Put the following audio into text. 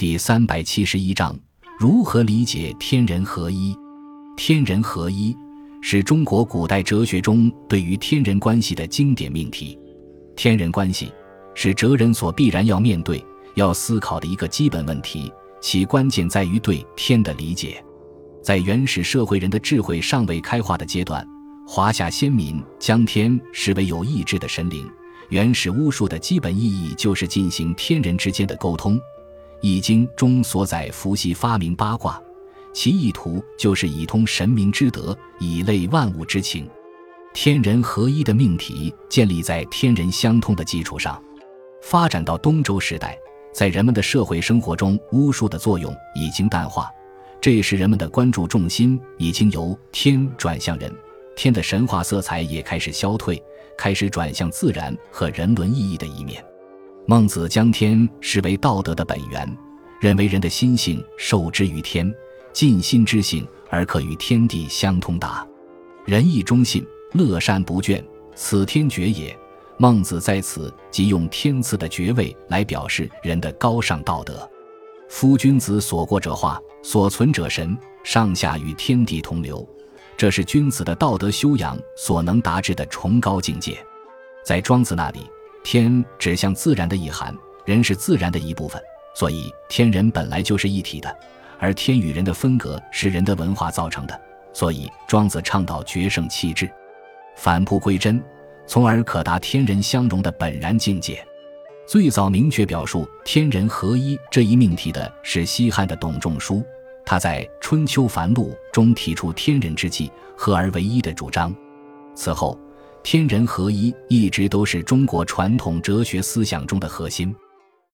第三百七十一章：如何理解天人合一？天人合一是中国古代哲学中对于天人关系的经典命题。天人关系是哲人所必然要面对、要思考的一个基本问题，其关键在于对天的理解。在原始社会人的智慧尚未开化的阶段，华夏先民将天视为有意志的神灵。原始巫术的基本意义就是进行天人之间的沟通。《易经》中所载伏羲发明八卦，其意图就是以通神明之德，以类万物之情。天人合一的命题建立在天人相通的基础上。发展到东周时代，在人们的社会生活中，巫术的作用已经淡化，这时人们的关注重心已经由天转向人，天的神话色彩也开始消退，开始转向自然和人伦意义的一面。孟子将天视为道德的本源，认为人的心性受之于天，尽心之性而可与天地相通达。仁义忠信，乐善不倦，此天爵也。孟子在此即用天赐的爵位来表示人的高尚道德。夫君子所过者化，所存者神，上下与天地同流，这是君子的道德修养所能达至的崇高境界。在庄子那里。天指向自然的意涵，人是自然的一部分，所以天人本来就是一体的。而天与人的分隔是人的文化造成的，所以庄子倡导绝圣弃智，返璞归真，从而可达天人相融的本然境界。最早明确表述天人合一这一命题的是西汉的董仲舒，他在《春秋繁露》中提出天人之际合而为一的主张。此后。天人合一一直都是中国传统哲学思想中的核心。